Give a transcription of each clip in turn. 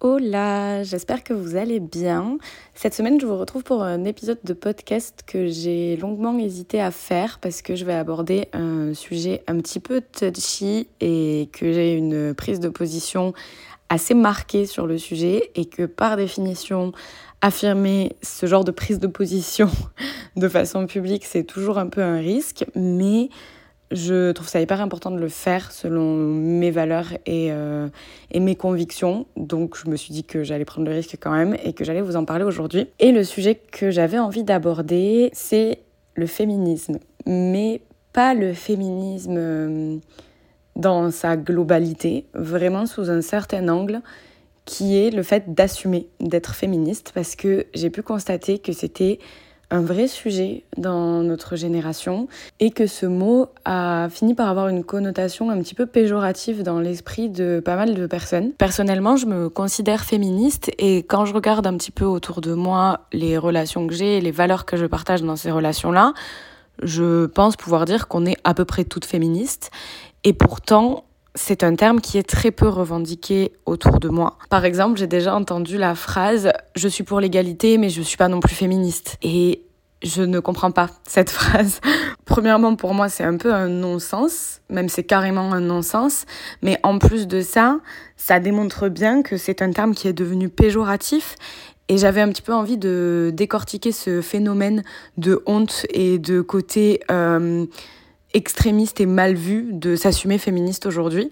Hola, j'espère que vous allez bien. Cette semaine, je vous retrouve pour un épisode de podcast que j'ai longuement hésité à faire parce que je vais aborder un sujet un petit peu touchy et que j'ai une prise de position assez marquée sur le sujet et que par définition, affirmer ce genre de prise de position de façon publique, c'est toujours un peu un risque, mais je trouve ça hyper important de le faire selon mes valeurs et, euh, et, mes convictions. Donc je me suis dit que j'allais prendre le risque quand même et que j'allais vous en parler aujourd'hui. Et le sujet que j'avais envie d'aborder, c'est le féminisme. Mais pas le féminisme euh, dans sa globalité, vraiment sous un certain angle qui est le fait d'assumer d'être féministe parce que j'ai pu constater que c'était un vrai sujet dans notre génération et que ce mot a fini par avoir une connotation un petit peu péjorative dans l'esprit de pas mal de personnes. Personnellement, je me considère féministe et quand je regarde un petit peu autour de moi les relations que j'ai et les valeurs que je partage dans ces relations-là, je pense pouvoir dire qu'on est à peu près toutes féministes et pourtant c'est un terme qui est très peu revendiqué autour de moi. Par exemple, j'ai déjà entendu la phrase Je suis pour l'égalité, mais je suis pas non plus féministe. Et je ne comprends pas cette phrase. Premièrement, pour moi, c'est un peu un non-sens, même c'est carrément un non-sens. Mais en plus de ça, ça démontre bien que c'est un terme qui est devenu péjoratif. Et j'avais un petit peu envie de décortiquer ce phénomène de honte et de côté euh, extrémiste et mal vu de s'assumer féministe aujourd'hui.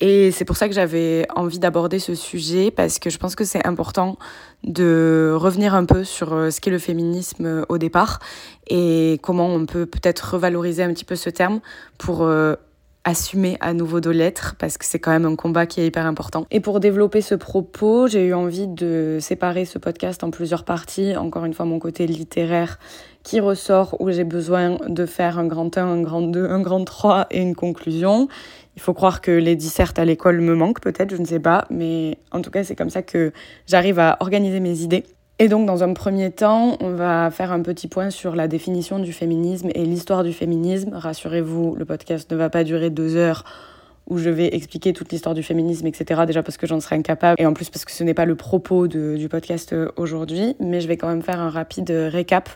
Et c'est pour ça que j'avais envie d'aborder ce sujet parce que je pense que c'est important de revenir un peu sur euh, ce qu'est le féminisme euh, au départ et comment on peut peut-être revaloriser un petit peu ce terme pour euh, assumer à nouveau de l'être parce que c'est quand même un combat qui est hyper important. Et pour développer ce propos, j'ai eu envie de séparer ce podcast en plusieurs parties. Encore une fois, mon côté littéraire qui ressort où j'ai besoin de faire un grand 1, un grand 2, un grand 3 et une conclusion. Il faut croire que les dissertes à l'école me manquent peut-être, je ne sais pas, mais en tout cas c'est comme ça que j'arrive à organiser mes idées. Et donc dans un premier temps, on va faire un petit point sur la définition du féminisme et l'histoire du féminisme. Rassurez-vous, le podcast ne va pas durer deux heures où je vais expliquer toute l'histoire du féminisme, etc. Déjà parce que j'en serais incapable, et en plus parce que ce n'est pas le propos du podcast euh, aujourd'hui, mais je vais quand même faire un rapide récap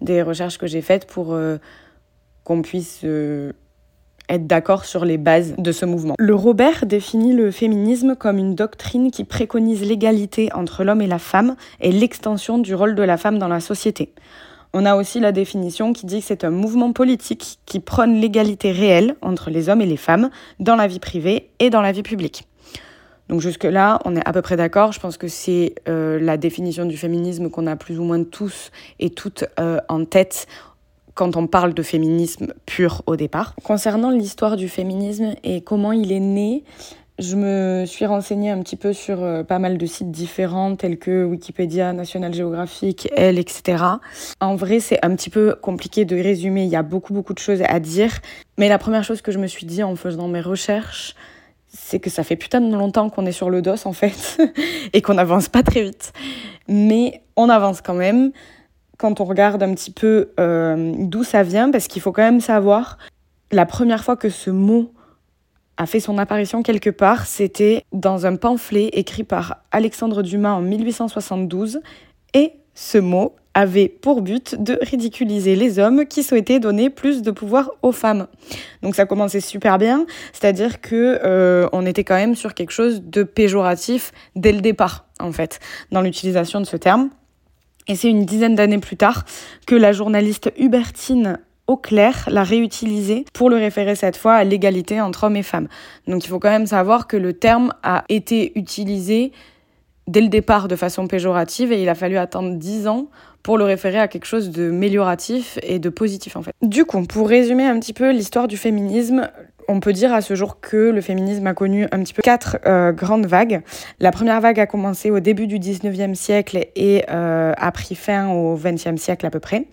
des recherches que j'ai faites pour euh, qu'on puisse euh, être d'accord sur les bases de ce mouvement. Le Robert définit le féminisme comme une doctrine qui préconise l'égalité entre l'homme et la femme et l'extension du rôle de la femme dans la société. On a aussi la définition qui dit que c'est un mouvement politique qui prône l'égalité réelle entre les hommes et les femmes dans la vie privée et dans la vie publique. Donc jusque-là, on est à peu près d'accord. Je pense que c'est euh, la définition du féminisme qu'on a plus ou moins tous et toutes euh, en tête quand on parle de féminisme pur au départ. Concernant l'histoire du féminisme et comment il est né, je me suis renseignée un petit peu sur euh, pas mal de sites différents tels que Wikipédia, National Geographic, Elle, etc. En vrai, c'est un petit peu compliqué de résumer, il y a beaucoup beaucoup de choses à dire. Mais la première chose que je me suis dit en faisant mes recherches, c'est que ça fait putain de longtemps qu'on est sur le dos en fait et qu'on n'avance pas très vite. Mais on avance quand même quand on regarde un petit peu euh, d'où ça vient, parce qu'il faut quand même savoir, la première fois que ce mot a fait son apparition quelque part, c'était dans un pamphlet écrit par Alexandre Dumas en 1872, et ce mot avait pour but de ridiculiser les hommes qui souhaitaient donner plus de pouvoir aux femmes. Donc ça commençait super bien, c'est-à-dire que euh, on était quand même sur quelque chose de péjoratif dès le départ en fait dans l'utilisation de ce terme. Et c'est une dizaine d'années plus tard que la journaliste Hubertine Auclair l'a réutilisé pour le référer cette fois à l'égalité entre hommes et femmes. Donc il faut quand même savoir que le terme a été utilisé dès le départ de façon péjorative et il a fallu attendre dix ans pour le référer à quelque chose de mélioratif et de positif en fait. Du coup, pour résumer un petit peu l'histoire du féminisme, on peut dire à ce jour que le féminisme a connu un petit peu quatre euh, grandes vagues. La première vague a commencé au début du 19e siècle et euh, a pris fin au 20e siècle à peu près.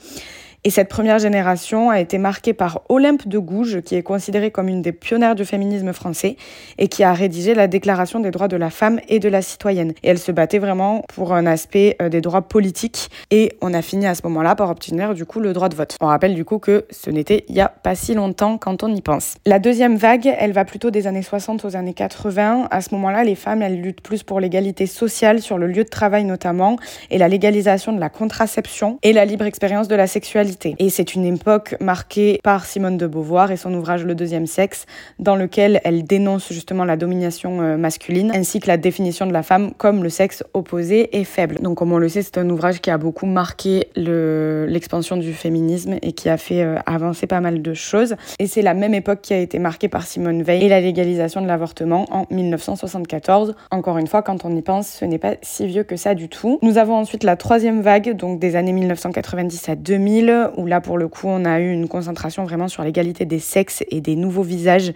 Et cette première génération a été marquée par Olympe de Gouges, qui est considérée comme une des pionnières du féminisme français et qui a rédigé la Déclaration des droits de la femme et de la citoyenne. Et elle se battait vraiment pour un aspect euh, des droits politiques et on a fini à ce moment-là par obtenir du coup le droit de vote. On rappelle du coup que ce n'était il y a pas si longtemps quand on y pense. La deuxième vague, elle va plutôt des années 60 aux années 80. À ce moment-là, les femmes, elles luttent plus pour l'égalité sociale sur le lieu de travail notamment et la légalisation de la contraception et la libre expérience de la sexualité. Et c'est une époque marquée par Simone de Beauvoir et son ouvrage Le deuxième sexe, dans lequel elle dénonce justement la domination euh, masculine ainsi que la définition de la femme comme le sexe opposé et faible. Donc comme on le sait, c'est un ouvrage qui a beaucoup marqué l'expansion du féminisme et qui a fait euh, avancer pas mal de choses. Et c'est la même époque qui a été marquée par Simone Veil et la légalisation de l'avortement en 1974. Encore une fois, quand on y pense, ce n'est pas si vieux que ça du tout. Nous avons ensuite la troisième vague, donc des années 1990 à 2000, où là pour le coup on a eu une concentration vraiment sur l'égalité des sexes et des nouveaux visages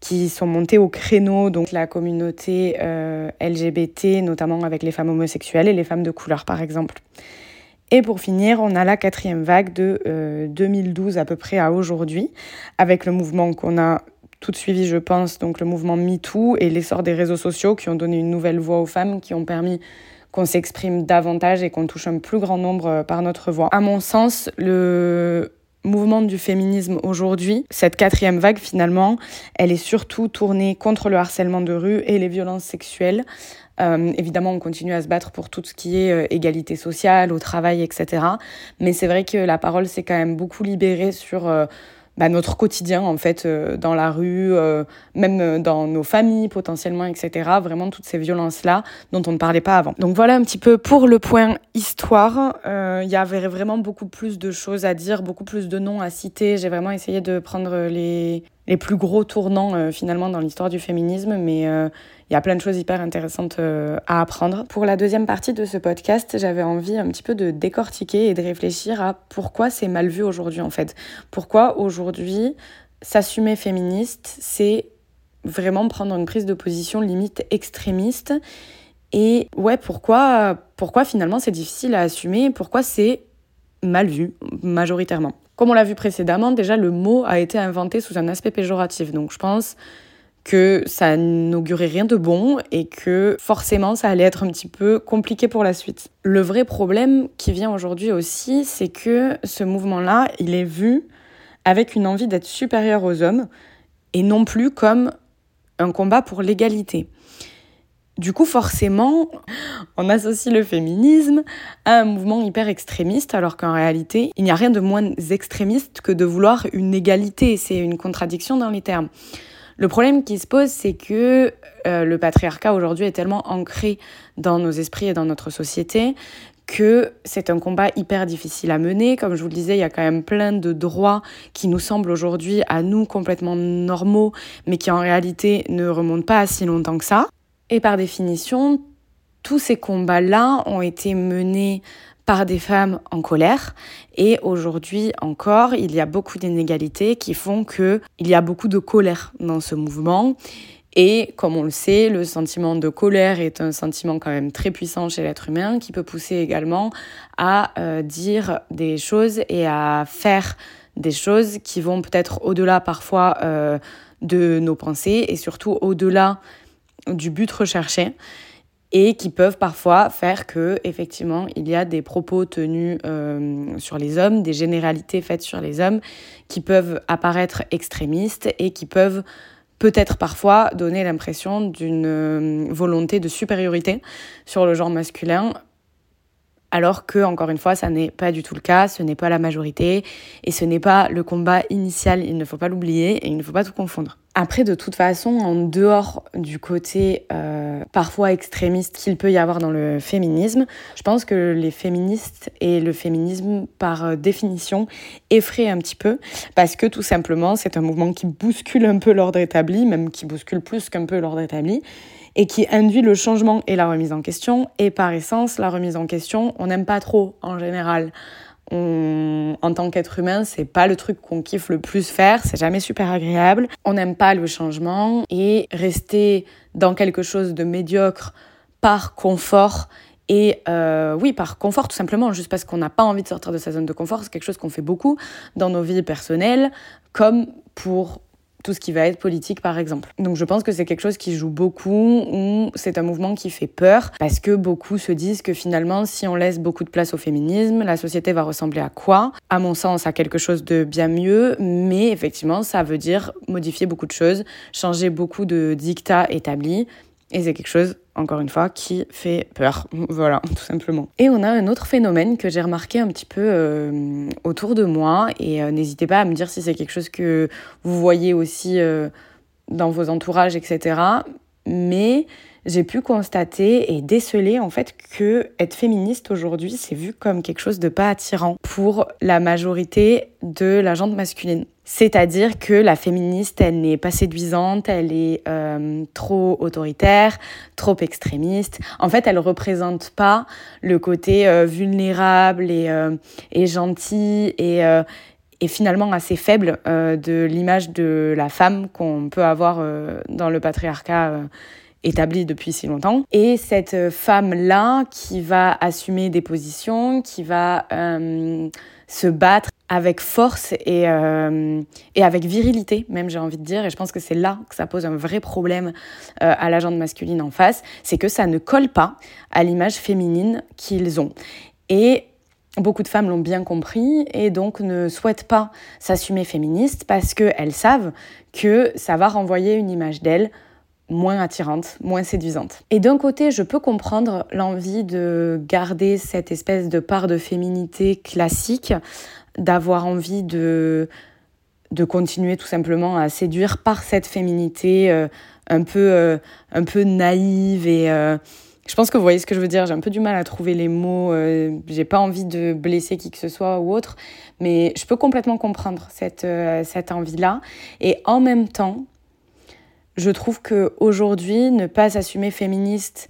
qui sont montés au créneau, donc la communauté euh, LGBT, notamment avec les femmes homosexuelles et les femmes de couleur par exemple. Et pour finir, on a la quatrième vague de 2012 euh, à peu près à aujourd'hui, avec le mouvement qu'on a tout suivi, je pense, donc le mouvement MeToo et l'essor des réseaux sociaux qui ont donné une nouvelle voix aux femmes, qui ont permis qu'on s'exprime davantage et qu'on touche un plus grand nombre euh, par notre voix. À mon sens, le mouvement du féminisme aujourd'hui, cette quatrième vague finalement, elle est surtout tournée contre le harcèlement de rue et les violences sexuelles. Euh, évidemment, on continue à se battre pour tout ce qui est euh, égalité sociale, au travail, etc. Mais c'est vrai que la parole s'est quand même beaucoup libérée sur bah, notre quotidien en fait euh, dans la rue, euh, même euh, dans nos familles potentiellement, etc. Vraiment toutes ces violences-là dont on ne parlait pas avant. Donc voilà un petit peu pour le point histoire. Il y avait vraiment beaucoup plus de choses à dire, beaucoup plus de noms à citer. J'ai vraiment essayé de prendre les, les plus gros tournants finalement dans l'histoire du féminisme, mais y a plein de choses hyper intéressantes euh, à apprendre. Pour la deuxième partie de ce podcast, j'avais envie un petit peu de décortiquer et de réfléchir à pourquoi c'est mal vu aujourd'hui en fait. Pourquoi aujourd'hui s'assumer féministe, c'est vraiment prendre une prise de position limite extrémiste? Et ouais, pourquoi, pourquoi finalement c'est difficile à assumer? Pourquoi c'est mal vu majoritairement? Comme on l'a vu précédemment, déjà le mot a été inventé sous un aspect péjoratif. Donc je pense que ça n'augurait rien de bon et que forcément ça allait être un petit peu compliqué pour la suite. Le vrai problème qui vient aujourd'hui aussi, c'est que ce mouvement-là, il est vu avec une envie d'être supérieur aux hommes et non plus comme un combat pour l'égalité. Du coup, forcément, on associe le féminisme à un mouvement hyper extrémiste, alors qu'en réalité, il n'y a rien de moins extrémiste que de vouloir une égalité. C'est une contradiction dans les termes. Le problème qui se pose, c'est que euh, le patriarcat aujourd'hui est tellement ancré dans nos esprits et dans notre société que c'est un combat hyper difficile à mener. Comme je vous le disais, il y a quand même plein de droits qui nous semblent aujourd'hui à nous complètement normaux, mais qui en réalité ne remontent pas à si longtemps que ça. Et par définition, tous ces combats-là ont été menés par des femmes en colère. Et aujourd'hui encore, il y a beaucoup d'inégalités qui font qu'il y a beaucoup de colère dans ce mouvement. Et comme on le sait, le sentiment de colère est un sentiment quand même très puissant chez l'être humain qui peut pousser également à euh, dire des choses et à faire des choses qui vont peut-être au-delà parfois euh, de nos pensées et surtout au-delà du but recherché et qui peuvent parfois faire que effectivement il y a des propos tenus euh, sur les hommes, des généralités faites sur les hommes qui peuvent apparaître extrémistes et qui peuvent peut-être parfois donner l'impression d'une euh, volonté de supériorité sur le genre masculin alors que, encore une fois, ça n'est pas du tout le cas, ce n'est pas la majorité, et ce n'est pas le combat initial, il ne faut pas l'oublier, et il ne faut pas tout confondre. Après, de toute façon, en dehors du côté euh, parfois extrémiste qu'il peut y avoir dans le féminisme, je pense que les féministes et le féminisme, par euh, définition, effraient un petit peu, parce que tout simplement, c'est un mouvement qui bouscule un peu l'ordre établi, même qui bouscule plus qu'un peu l'ordre établi, et qui induit le changement et la remise en question. Et par essence, la remise en question, on n'aime pas trop en général. En tant qu'être humain, c'est pas le truc qu'on kiffe le plus faire, c'est jamais super agréable. On n'aime pas le changement et rester dans quelque chose de médiocre par confort Et euh, oui, par confort, tout simplement, juste parce qu'on n'a pas envie de sortir de sa zone de confort, c'est quelque chose qu'on fait beaucoup dans nos vies personnelles, comme pour tout ce qui va être politique par exemple. Donc je pense que c'est quelque chose qui joue beaucoup, ou c'est un mouvement qui fait peur, parce que beaucoup se disent que finalement si on laisse beaucoup de place au féminisme, la société va ressembler à quoi? À mon sens, à quelque chose de bien mieux, mais effectivement ça veut dire modifier beaucoup de choses, changer beaucoup de dictats établis, et c'est quelque chose, encore une fois, qui fait peur. Voilà, tout simplement. Et on a un autre phénomène que j'ai remarqué un petit peu euh, autour de moi. Et euh, n'hésitez pas à me dire si c'est quelque chose que vous voyez aussi euh, dans vos entourages, etc. Mais j'ai pu constater et déceler en fait que être féministe aujourd'hui, c'est vu comme quelque chose de pas attirant pour la majorité de la gente masculine. C'est-à-dire que la féministe, elle n'est pas séduisante, elle est euh, trop autoritaire, trop extrémiste. En fait, elle représente pas le côté euh, vulnérable et, euh, gentil et finalement assez faible de l'image de la femme qu'on peut avoir dans le patriarcat établi depuis si longtemps. Et cette femme-là qui va assumer des positions, qui va se battre avec force et, euh, et avec virilité, même j'ai envie de dire. Et je pense que c'est là que ça pose un vrai problème euh, à la gente masculine en face, c'est que ça ne colle pas à l'image féminine qu'ils ont. Et beaucoup de femmes l'ont bien compris et donc ne souhaitent pas s'assumer féministe parce qu'elles savent que ça va renvoyer une image d'elles moins attirante, moins séduisante. Et d'un côté, je peux comprendre l'envie de garder cette espèce de part de féminité classique, d'avoir envie de, de continuer tout simplement à séduire par cette féminité euh, un, peu, euh, un peu naïve et... Euh, je pense que vous voyez ce que je veux dire. J'ai un peu du mal à trouver les mots. j'ai pas envie de blesser qui que ce soit ou autre. Mais je peux complètement comprendre cette, cette envie-là. Et en même temps, je trouve qu'aujourd'hui, ne pas s'assumer féministe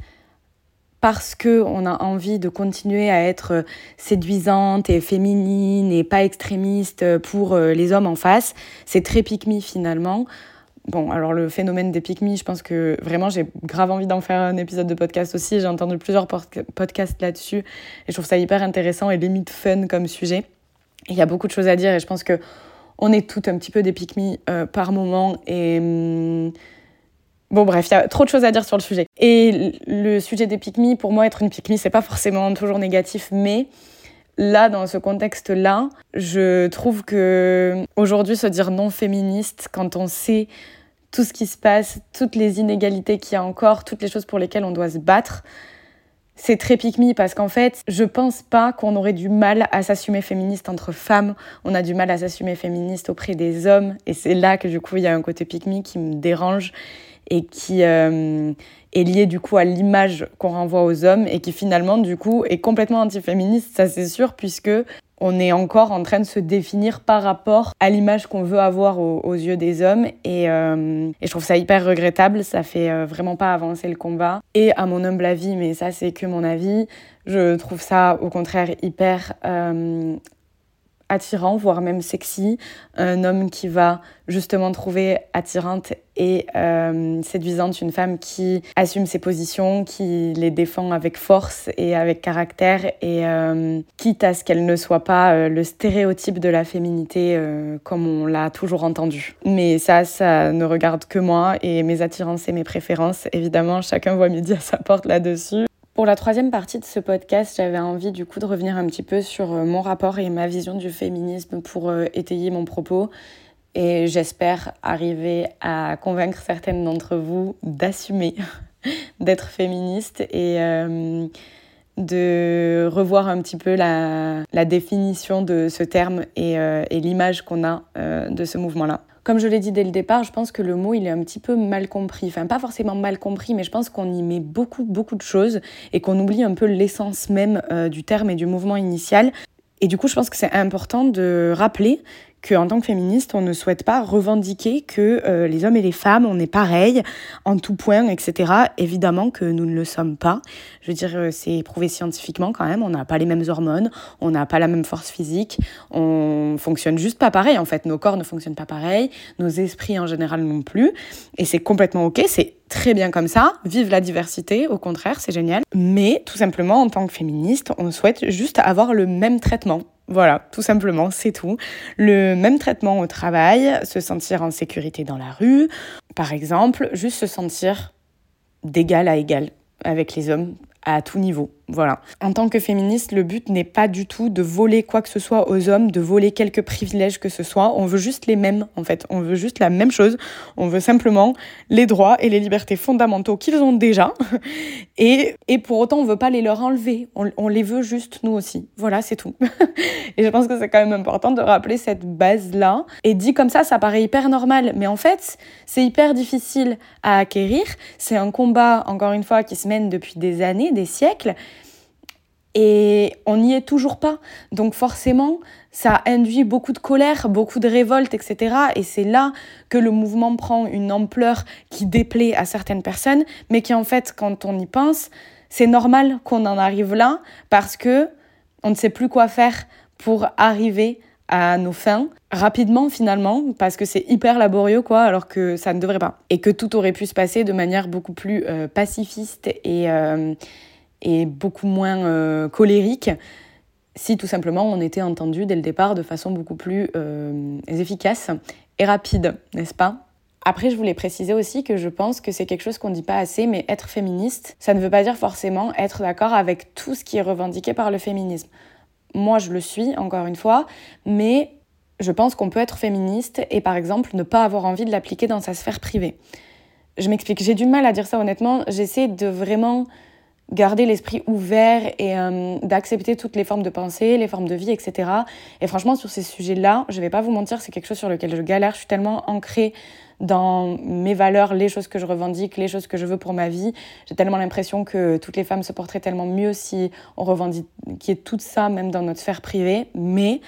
parce qu'on a envie de continuer à être séduisante et féminine et pas extrémiste pour euh, les hommes en face, c'est très pique finalement. Bon, alors le phénomène des pique je pense que vraiment j'ai grave envie d'en faire un épisode de podcast aussi. J'ai entendu plusieurs podcasts là-dessus et je trouve ça hyper intéressant et limite fun comme sujet. Il y a beaucoup de choses à dire et je pense que on est toutes un petit peu des pique euh, par moment et. Hum, Bon bref, il y a trop de choses à dire sur le sujet. Et le sujet des pick pour moi, être une pick c'est pas forcément toujours négatif, mais là, dans ce contexte-là, je trouve que aujourd'hui, se dire non féministe, quand on sait tout ce qui se passe, toutes les inégalités qu'il y a encore, toutes les choses pour lesquelles on doit se battre, c'est très pick parce qu'en fait, je pense pas qu'on aurait du mal à s'assumer féministe entre femmes. On a du mal à s'assumer féministe auprès des hommes. Et c'est là que du coup, il y a un côté pick qui me dérange et qui euh, est lié du coup à l'image qu'on renvoie aux hommes et qui finalement du coup est complètement antiféministe, ça c'est sûr, puisque on est encore en train de se définir par rapport à l'image qu'on veut avoir aux, yeux des hommes et, euh, et, je trouve ça hyper regrettable, ça fait euh, vraiment pas avancer le combat. Et à mon humble avis, mais ça c'est que mon avis, je trouve ça au contraire hyper attirant, voire même sexy, un homme qui va justement trouver attirante et euh, séduisante une femme qui assume ses positions, qui les défend avec force et avec caractère et euh, quitte à ce qu'elle ne soit pas euh, le stéréotype de la féminité comme on l'a toujours entendu. Mais ça, ça ne regarde que moi et mes attirances et mes préférences. Évidemment, chacun voit midi à sa porte là-dessus. Pour la troisième partie de ce podcast, j'avais envie du coup de revenir un petit peu sur euh, mon rapport et ma vision du féminisme pour euh, étayer mon propos. Et j'espère arriver à convaincre certaines d'entre vous d'assumer d'être féministe et euh, de revoir un petit peu la, définition de ce terme et, et l'image qu'on a de ce mouvement-là. Comme je l'ai dit dès le départ, je pense que le mot, il est un petit peu mal compris. Enfin, pas forcément mal compris, mais je pense qu'on y met beaucoup, beaucoup de choses et qu'on oublie un peu l'essence même euh, du terme et du mouvement initial. Et du coup, je pense que c'est important de rappeler qu'en tant que féministe, on ne souhaite pas revendiquer que euh, les hommes et les femmes, on est pareil en tout point, etc. Évidemment que nous ne le sommes pas. Je veux dire, euh, c'est prouvé scientifiquement quand même. On n'a pas les mêmes hormones, on n'a pas la même force physique, on fonctionne juste pas pareil. En fait, nos corps ne fonctionnent pas pareil, nos esprits en général non plus. Et c'est complètement ok. C'est très bien comme ça. Vive la diversité, au contraire, c'est génial. Mais tout simplement, en tant que féministe, on souhaite juste avoir le même traitement voilà, tout simplement, c'est tout. Le même traitement au travail, se sentir en sécurité dans la rue, par exemple, juste se sentir d'égal à égal avec les hommes à tout niveau. Voilà. En tant que féministe, le but n'est pas du tout de voler quoi que ce soit aux hommes, de voler quelques privilèges que ce soit. On veut juste les mêmes, en fait. On veut juste la même chose. On veut simplement les droits et les libertés fondamentaux qu'ils ont déjà. Et, et pour autant, on veut pas les leur enlever. On, on les veut juste, nous aussi. Voilà, c'est tout. et je pense que c'est quand même important de rappeler cette base-là. Et dit comme ça, ça paraît hyper normal. Mais en fait, c'est hyper difficile à acquérir. C'est un combat, encore une fois, qui se mène depuis des années, des siècles. Et on n'y est toujours pas. Donc forcément, ça induit beaucoup de colère, beaucoup de révolte, etc. Et c'est là que le mouvement prend une ampleur qui déplaît à certaines personnes, mais qui en fait, quand on y pense, c'est normal qu'on en arrive là parce que on ne sait plus quoi faire pour arriver à nos fins rapidement finalement parce que c'est hyper laborieux quoi alors que ça ne devrait pas et que tout aurait pu se passer de manière beaucoup plus euh, pacifiste et euh, et beaucoup moins euh, colérique si tout simplement on était entendu dès le départ de façon beaucoup plus euh, efficace et rapide, n'est-ce pas? Après, je voulais préciser aussi que je pense que c'est quelque chose qu'on ne dit pas assez, mais être féministe, ça ne veut pas dire forcément être d'accord avec tout ce qui est revendiqué par le féminisme. Moi, je le suis, encore une fois, mais je pense qu'on peut être féministe et par exemple ne pas avoir envie de l'appliquer dans sa sphère privée. Je m'explique, j'ai du mal à dire ça honnêtement, j'essaie de vraiment garder l'esprit ouvert et euh, d'accepter toutes les formes de pensée, les formes de vie, etc. Et franchement, sur ces sujets-là, je vais pas vous mentir, c'est quelque chose sur lequel je galère. Je suis tellement ancrée dans mes valeurs, les choses que je revendique, les choses que je veux pour ma vie. J'ai tellement l'impression que toutes les femmes se porteraient tellement mieux si on revendiquait tout ça, même dans notre sphère privée. Mais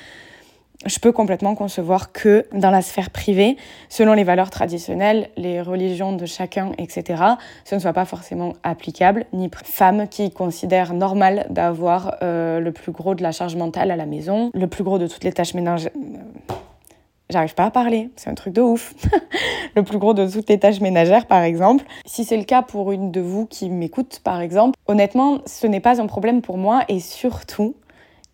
je peux complètement concevoir que dans la sphère privée, selon les valeurs traditionnelles, les religions de chacun, etc., ce ne soit pas forcément applicable, ni femme qui considère normal d'avoir euh, le plus gros de la charge mentale à la maison, le plus gros de toutes les tâches ménagères. J'arrive pas à parler, c'est un truc de ouf. le plus gros de toutes les tâches ménagères, par exemple. Si c'est le cas pour une de vous qui m'écoute, par exemple, honnêtement, ce n'est pas un problème pour moi et surtout,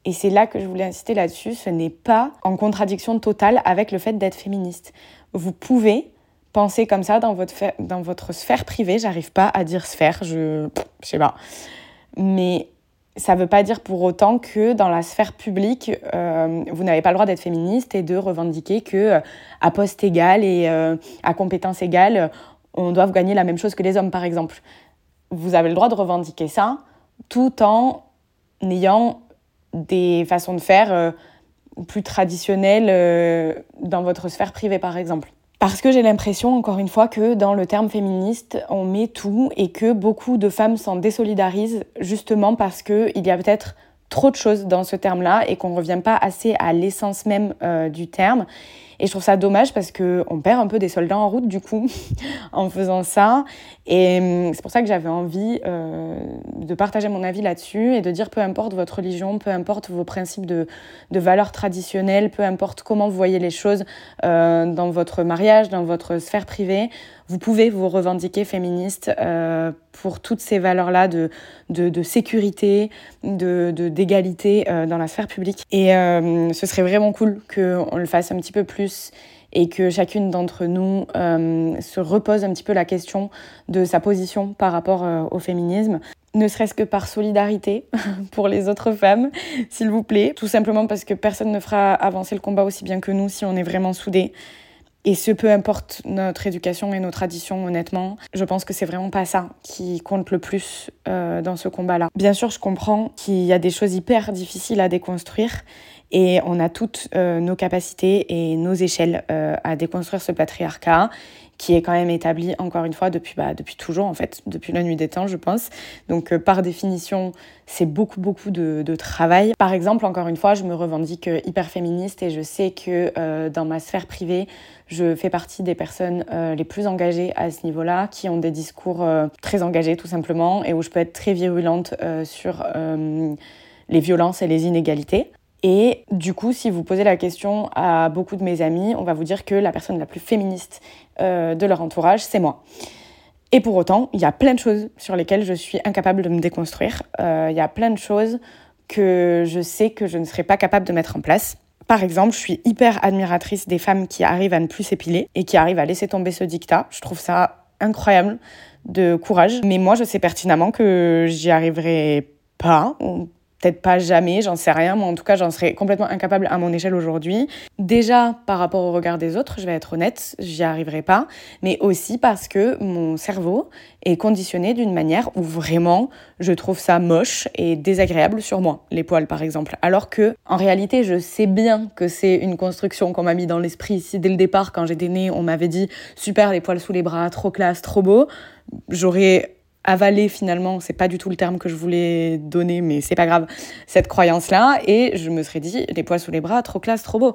et c'est là que je voulais insister là-dessus, ce n'est pas en contradiction totale avec le fait d'être féministe. Vous pouvez penser comme ça dans votre, dans votre sphère privée, j'arrive pas à dire sphère, je, je sais pas. Mais ça ne veut pas dire pour autant que dans la sphère publique, euh, vous n'avez pas le droit d'être féministe et de revendiquer que euh, à poste égal et euh, à compétence égale, on doit gagner la même chose que les hommes, par exemple. Vous avez le droit de revendiquer ça tout en ayant des façons de faire euh, plus traditionnelles euh, dans votre sphère privée, par exemple. Parce que j'ai l'impression, encore une fois, que dans le terme féministe, on met tout et que beaucoup de femmes s'en désolidarisent justement parce qu'il y a peut-être trop de choses dans ce terme-là et qu'on ne revient pas assez à l'essence même euh, du terme. Et je trouve ça dommage parce qu'on perd un peu des soldats en route du coup en faisant ça. Et hum, c'est pour ça que j'avais envie euh, de partager mon avis là-dessus et de dire peu importe votre religion, peu importe vos principes de, de valeurs traditionnelles, peu importe comment vous voyez les choses euh, dans votre mariage, dans votre sphère privée, vous pouvez vous revendiquer féministe euh, pour toutes ces valeurs-là de, de, sécurité, de, d'égalité euh, dans la sphère publique. Et euh, ce serait vraiment cool qu'on le fasse un petit peu plus et que chacune d'entre nous se repose un petit peu la question de sa position par rapport au féminisme ne serait-ce que par solidarité pour les autres femmes, s'il vous plaît. Tout simplement parce que personne ne fera avancer le combat aussi bien que nous si on est vraiment soudés. Et ce, peu importe notre éducation et nos traditions, honnêtement, je pense que c'est vraiment pas ça qui compte le plus euh, dans ce combat-là. Bien sûr, je comprends qu'il y a des choses hyper difficiles à déconstruire Et on a toutes nos capacités et nos échelles à déconstruire ce patriarcat qui est quand même établi encore une fois depuis, bah, depuis toujours en fait, depuis la nuit des temps je pense. Donc par définition c'est beaucoup beaucoup de, de, travail. Par exemple encore une fois je me revendique hyper féministe et je sais que dans ma sphère privée je fais partie des personnes euh, les plus engagées à ce niveau-là, qui ont des discours euh, très engagés tout simplement, et où je peux être très virulente euh, sur les violences et les inégalités. Et du coup, si vous posez la question à beaucoup de mes amis, on va vous dire que la personne la plus féministe de leur entourage, c'est moi. Et pour autant, il y a plein de choses sur lesquelles je suis incapable de me déconstruire. Il y a plein de choses que je sais que je ne serais pas capable de mettre en place. Par exemple, je suis hyper admiratrice des femmes qui arrivent à ne plus s'épiler et qui arrivent à laisser tomber ce dictat. Je trouve ça incroyable de courage. Mais moi, je sais pertinemment que j'y arriverai pas peut-être pas jamais, j'en sais rien, mais en tout cas, j'en serais complètement incapable à mon échelle aujourd'hui. Déjà, par rapport au regard des autres, je vais être honnête, j'y arriverai pas, mais aussi parce que mon cerveau est conditionné d'une manière où vraiment je trouve ça moche et désagréable sur moi, les poils par exemple. Alors que, en réalité, je sais bien que c'est une construction qu'on m'a mis dans l'esprit. Si dès le départ, quand j'étais née, on m'avait dit super les poils sous les bras, trop classe, trop beau, j'aurais avaler finalement, c'est pas du tout le terme que je voulais donner, mais c'est pas grave, cette croyance-là. Et je me serais dit, des poils sous les bras, trop classe, trop beau.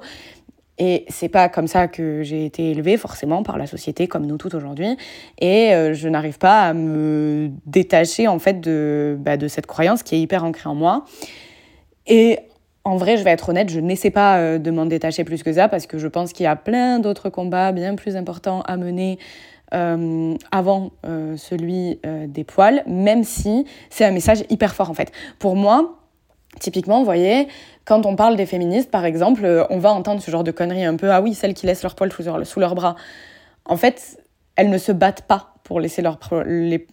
Et c'est pas comme ça que j'ai été élevée, forcément, par la société, comme nous toutes aujourd'hui. Et euh, je n'arrive pas à me détacher, en fait, de, bah, de cette croyance qui est hyper ancrée en moi. Et en vrai, je vais être honnête, je n'essaie pas euh, de m'en détacher plus que ça, parce que je pense qu'il y a plein d'autres combats bien plus importants à mener euh, avant euh, celui euh, des poils, même si c'est un message hyper fort en fait. Pour moi, typiquement, vous voyez, quand on parle des féministes, par exemple, on va entendre ce genre de conneries un peu, ah oui, celles qui laissent leurs poils sous, leurs bras. En fait, elles ne se battent pas pour laisser leurs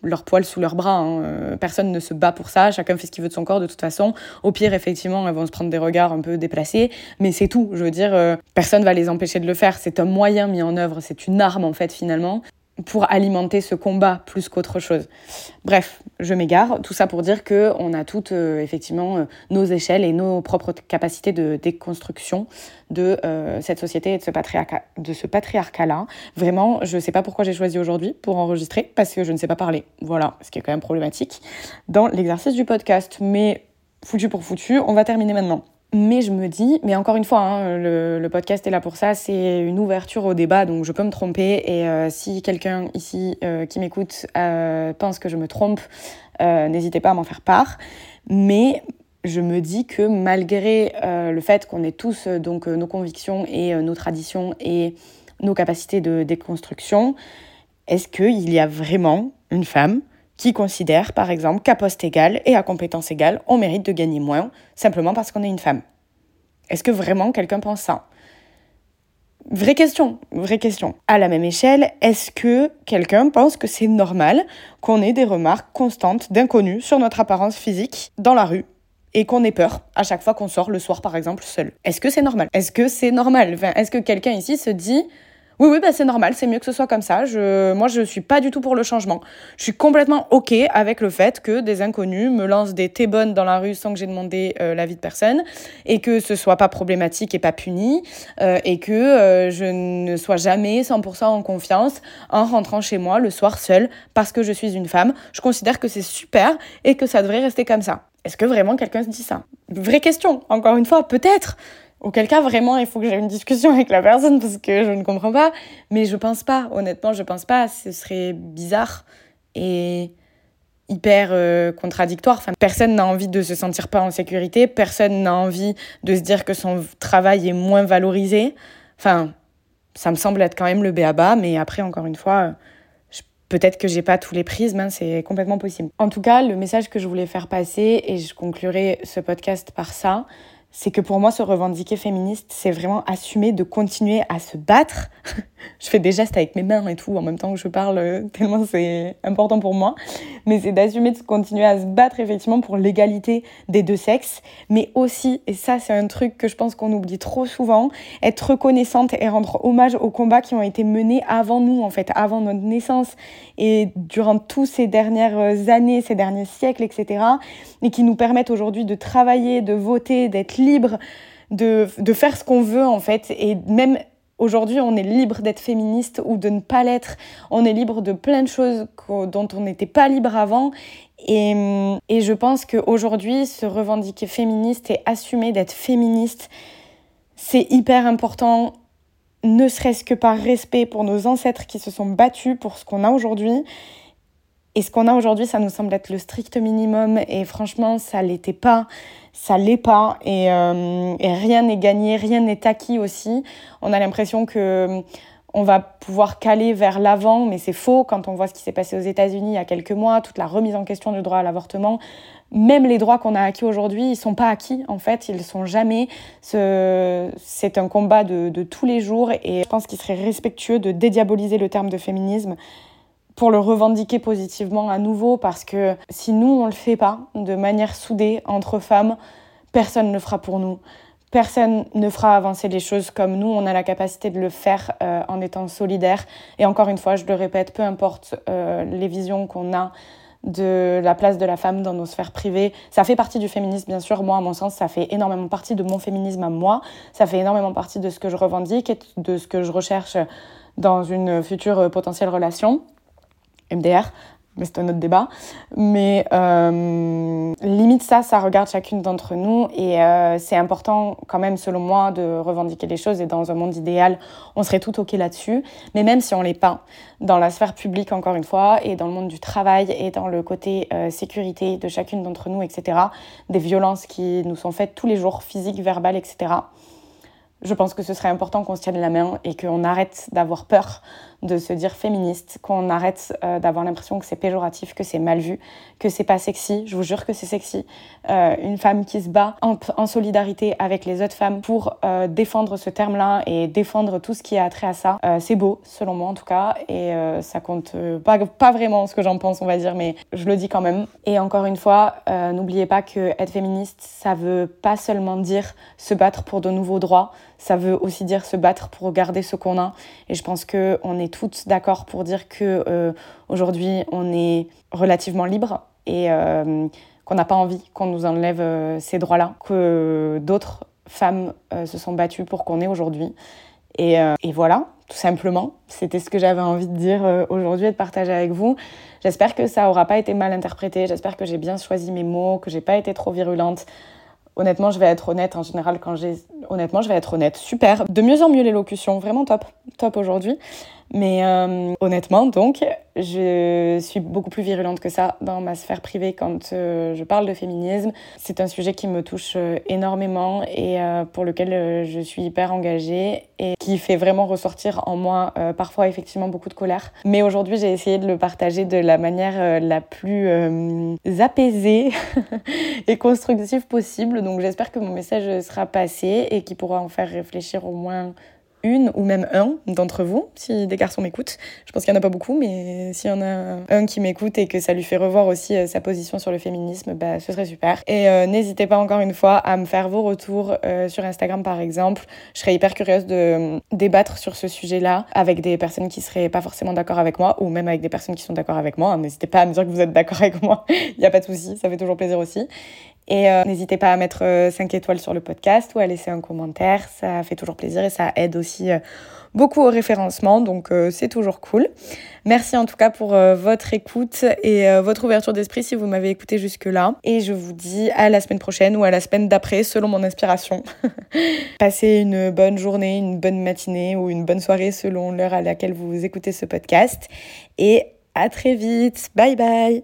leur poils sous leurs bras. Hein. Personne ne se bat pour ça, chacun fait ce qu'il veut de son corps de toute façon. Au pire, effectivement, elles vont se prendre des regards un peu déplacés, mais c'est tout. Je veux dire, personne va les empêcher de le faire. C'est un moyen mis en œuvre, c'est une arme en fait finalement pour alimenter ce combat plus qu'autre chose. Bref, je m'égare. Tout ça pour dire que on a toutes euh, effectivement euh, nos échelles et nos propres capacités de déconstruction de euh, cette société et de ce de ce patriarcat-là. Vraiment, je ne sais pas pourquoi j'ai choisi aujourd'hui pour enregistrer parce que je ne sais pas parler. Voilà, ce qui est quand même problématique dans l'exercice du podcast. Mais foutu pour foutu, on va terminer maintenant. Mais je me dis, mais encore une fois, hein, le, podcast est là pour ça, c'est une ouverture au débat, donc je peux me tromper. Et euh, si quelqu'un ici euh, qui m'écoute euh, pense que je me trompe, n'hésitez pas à m'en faire part. Mais je me dis que malgré le fait qu'on ait tous donc nos convictions et nos traditions et nos capacités de déconstruction, est-ce qu'il y a vraiment une femme qui considère, par exemple, qu'à poste égal et à compétence égale, on mérite de gagner moins, simplement parce qu'on est une femme. Est-ce que vraiment quelqu'un pense ça? Vraie question, vraie question. À la même échelle, est-ce que quelqu'un pense que c'est normal qu'on ait des remarques constantes d'inconnus sur notre apparence physique dans la rue et qu'on ait peur à chaque fois qu'on sort le soir par exemple seul? Est-ce que c'est normal? Est-ce que c'est normal? Est-ce que quelqu'un ici se dit oui, oui, bah c'est normal, c'est mieux que ce soit comme ça. Je, moi, je suis pas du tout pour le changement. Je suis complètement OK avec le fait que des inconnus me lancent des thés bonnes dans la rue sans que j'ai demandé euh, l'avis de personne et que ce soit pas problématique et pas puni euh, et que euh, je ne sois jamais 100% en confiance en rentrant chez moi le soir seule parce que je suis une femme. Je considère que c'est super et que ça devrait rester comme ça. Est-ce que vraiment quelqu'un se dit ça? Vraie question, encore une fois, peut-être. Auquel cas, vraiment, il faut que j'ai une discussion avec la personne parce que je ne comprends pas. Mais je pense pas, honnêtement, je pense pas. Ce serait bizarre et hyper euh, contradictoire. Personne n'a envie de se sentir pas en sécurité. Personne n'a envie de se dire que son travail est moins valorisé. Enfin, ça me semble être quand même le béaba. Mais après, encore une fois, peut-être que j'ai pas tous les prismes, hein, c'est complètement possible. En tout cas, le message que je voulais faire passer, et je conclurai ce podcast par ça, c'est que pour moi, se revendiquer féministe, c'est vraiment assumer de continuer à se battre. je fais des gestes avec mes mains et tout en même temps que je parle, euh, tellement c'est important pour moi. Mais c'est d'assumer de continuer à se battre effectivement pour l'égalité des deux sexes. Mais aussi, et ça c'est un truc que je pense qu'on oublie trop souvent, être reconnaissante et rendre hommage aux combats qui ont été menés avant nous, en fait, avant notre naissance et durant tous ces dernières années, ces derniers siècles, etc. Et qui nous permettent aujourd'hui de travailler, de voter, d'être libre, de, de faire ce qu'on veut en fait. Et même Aujourd'hui, on est libre d'être féministe ou de ne pas l'être. On est libre de plein de choses dont on n'était pas libre avant. Et, et je pense qu'aujourd'hui, se revendiquer féministe et assumer d'être féministe, c'est hyper important, ne serait-ce que par respect pour nos ancêtres qui se sont battus pour ce qu'on a aujourd'hui. Et ce qu'on a aujourd'hui, ça nous semble être le strict minimum. Et franchement, ça l'était pas. Ça l'est pas. Et, euh, et rien n'est gagné, rien n'est acquis aussi. On a l'impression que on va pouvoir caler vers l'avant, mais c'est faux quand on voit ce qui s'est passé aux États-Unis il y a quelques mois, toute la remise en question du droit à l'avortement. Même les droits qu'on a acquis aujourd'hui, ils sont pas acquis en fait, ils sont jamais. C'est un combat de, de tous les jours et je pense qu'il serait respectueux de dédiaboliser le terme de féminisme pour le revendiquer positivement à nouveau parce que si nous on le fait pas de manière soudée entre femmes, personne ne le fera pour nous. Personne ne fera avancer les choses comme nous, on a la capacité de le faire euh, en étant solidaire. Et encore une fois, je le répète, peu importe euh, les visions qu'on a de la place de la femme dans nos sphères privées. Ça fait partie du féminisme, bien sûr. Moi, à mon sens, ça fait énormément partie de mon féminisme à moi. Ça fait énormément partie de ce que je revendique et de ce que je recherche dans une future potentielle relation. MDR, mais c'est un autre débat. Mais euh, limite ça, ça regarde chacune d'entre nous et euh, c'est important quand même, selon moi, de revendiquer les choses et dans un monde idéal, on serait tout ok là-dessus. Mais même si on l'est pas, dans la sphère publique encore une fois et dans le monde du travail et dans le côté euh, sécurité de chacune d'entre nous, etc., des violences qui nous sont faites tous les jours, physiques, verbales, etc., je pense que ce serait important qu'on se tienne la main et qu'on arrête d'avoir peur de se dire féministe, qu'on arrête euh, d'avoir l'impression que c'est péjoratif, que c'est mal vu, que c'est pas sexy. Je vous jure que c'est sexy. Euh, une femme qui se bat en, solidarité avec les autres femmes pour euh, défendre ce terme-là et défendre tout ce qui a trait à ça, c'est beau, selon moi en tout cas, et ça compte pas, pas vraiment ce que j'en pense, on va dire, mais je le dis quand même. Et encore une fois, n'oubliez pas que être féministe, ça veut pas seulement dire se battre pour de nouveaux droits, ça veut aussi dire se battre pour garder ce qu'on a. Et je pense qu'on est toutes d'accord pour dire que euh, aujourd'hui on est relativement libre et euh, qu'on n'a pas envie qu'on nous enlève euh, ces droits-là, que d'autres femmes se sont battues pour qu'on ait aujourd'hui. Et, et, voilà, tout simplement, c'était ce que j'avais envie de dire aujourd'hui et de partager avec vous. J'espère que ça aura pas été mal interprété, j'espère que j'ai bien choisi mes mots, que j'ai pas été trop virulente. Honnêtement, je vais être honnête en général quand j'ai. Honnêtement, je vais être honnête. Super. De mieux en mieux l'élocution. Vraiment top. Top aujourd'hui. Mais euh, honnêtement, donc, je suis beaucoup plus virulente que ça dans ma sphère privée quand euh, je parle de féminisme. C'est un sujet qui me touche euh, énormément et pour lequel je suis hyper engagée et qui fait vraiment ressortir en moi parfois effectivement beaucoup de colère. Mais aujourd'hui, j'ai essayé de le partager de la manière la plus apaisée et constructive possible. Donc j'espère que mon message sera passé et qu'il pourra en faire réfléchir au moins une ou même un d'entre vous, si des garçons m'écoutent. Je pense qu'il n'y en a pas beaucoup, mais s'il y en a un qui m'écoute et que ça lui fait revoir aussi euh, sa position sur le féminisme, bah, ce serait super. Et euh, n'hésitez pas encore une fois à me faire vos retours euh, sur Instagram par exemple. Je serais hyper curieuse de débattre sur ce sujet-là avec des personnes qui seraient pas forcément d'accord avec moi ou même avec des personnes qui sont d'accord avec moi. N'hésitez pas à me dire que vous êtes d'accord avec moi. Il n'y a pas de souci, ça fait toujours plaisir aussi. Et euh, n'hésitez pas à mettre 5 euh, étoiles sur le podcast ou à laisser un commentaire. Ça fait toujours plaisir et ça aide aussi euh, beaucoup au référencement. Donc c'est toujours cool. Merci en tout cas pour votre écoute et votre ouverture d'esprit si vous m'avez écouté jusque-là. Et je vous dis à la semaine prochaine ou à la semaine d'après selon mon inspiration. Passez une bonne journée, une bonne matinée ou une bonne soirée selon l'heure à laquelle vous écoutez ce podcast. Et à très vite. Bye bye.